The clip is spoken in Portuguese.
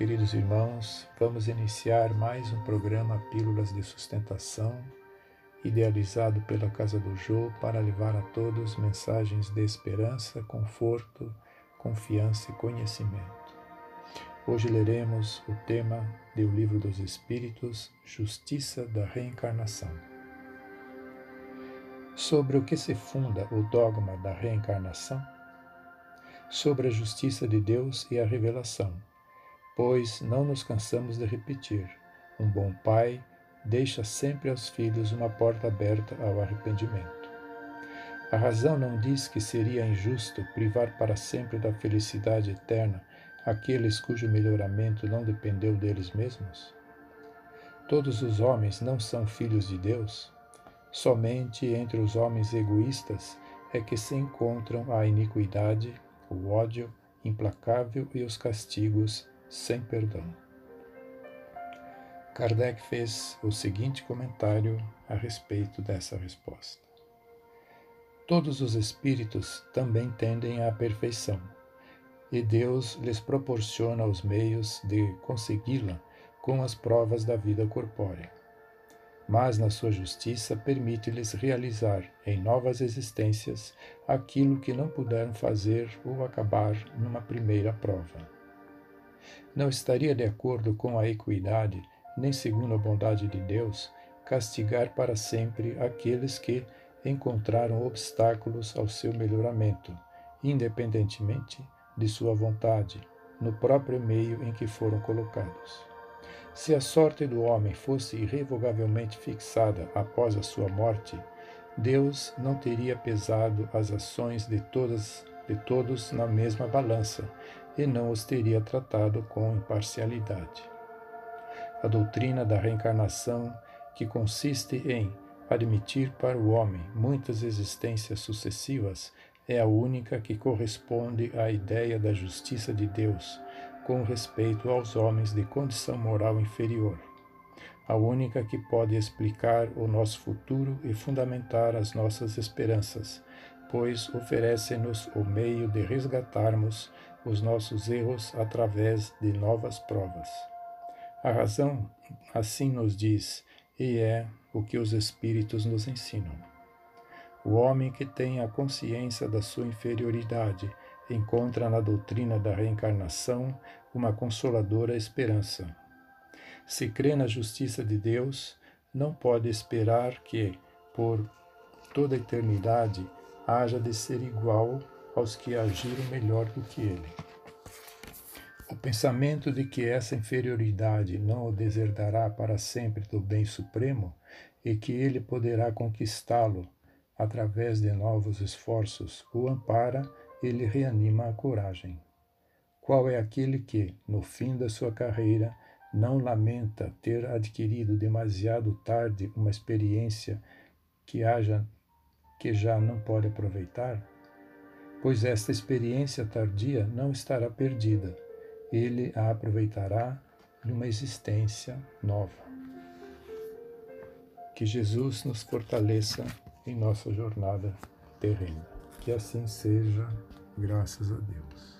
Queridos irmãos, vamos iniciar mais um programa Pílulas de Sustentação, idealizado pela Casa do Jô para levar a todos mensagens de esperança, conforto, confiança e conhecimento. Hoje leremos o tema do Livro dos Espíritos, Justiça da Reencarnação. Sobre o que se funda o dogma da reencarnação? Sobre a justiça de Deus e a revelação pois não nos cansamos de repetir: um bom pai deixa sempre aos filhos uma porta aberta ao arrependimento. A razão não diz que seria injusto privar para sempre da felicidade eterna aqueles cujo melhoramento não dependeu deles mesmos? Todos os homens não são filhos de Deus? Somente entre os homens egoístas é que se encontram a iniquidade, o ódio implacável e os castigos sem perdão. Kardec fez o seguinte comentário a respeito dessa resposta. Todos os espíritos também tendem à perfeição, e Deus lhes proporciona os meios de consegui-la com as provas da vida corpórea. Mas, na sua justiça, permite-lhes realizar em novas existências aquilo que não puderam fazer ou acabar numa primeira prova não estaria de acordo com a equidade, nem segundo a bondade de Deus, castigar para sempre aqueles que encontraram obstáculos ao seu melhoramento, independentemente de sua vontade, no próprio meio em que foram colocados. Se a sorte do homem fosse irrevogavelmente fixada após a sua morte, Deus não teria pesado as ações de todas de todos na mesma balança, e não os teria tratado com imparcialidade. A doutrina da reencarnação, que consiste em admitir para o homem muitas existências sucessivas, é a única que corresponde à ideia da justiça de Deus com respeito aos homens de condição moral inferior. A única que pode explicar o nosso futuro e fundamentar as nossas esperanças, pois oferece-nos o meio de resgatarmos os nossos erros através de novas provas. A razão assim nos diz, e é o que os Espíritos nos ensinam. O homem que tem a consciência da sua inferioridade encontra na doutrina da reencarnação uma consoladora esperança. Se crê na justiça de Deus, não pode esperar que, por toda a eternidade, haja de ser igual aos que agiram melhor do que ele. O pensamento de que essa inferioridade não o deserdará para sempre do bem supremo e que ele poderá conquistá-lo através de novos esforços o ampara e lhe reanima a coragem. Qual é aquele que, no fim da sua carreira, não lamenta ter adquirido demasiado tarde uma experiência que haja que já não pode aproveitar? Pois esta experiência tardia não estará perdida. Ele a aproveitará numa existência nova. Que Jesus nos fortaleça em nossa jornada terrena. Que assim seja, graças a Deus.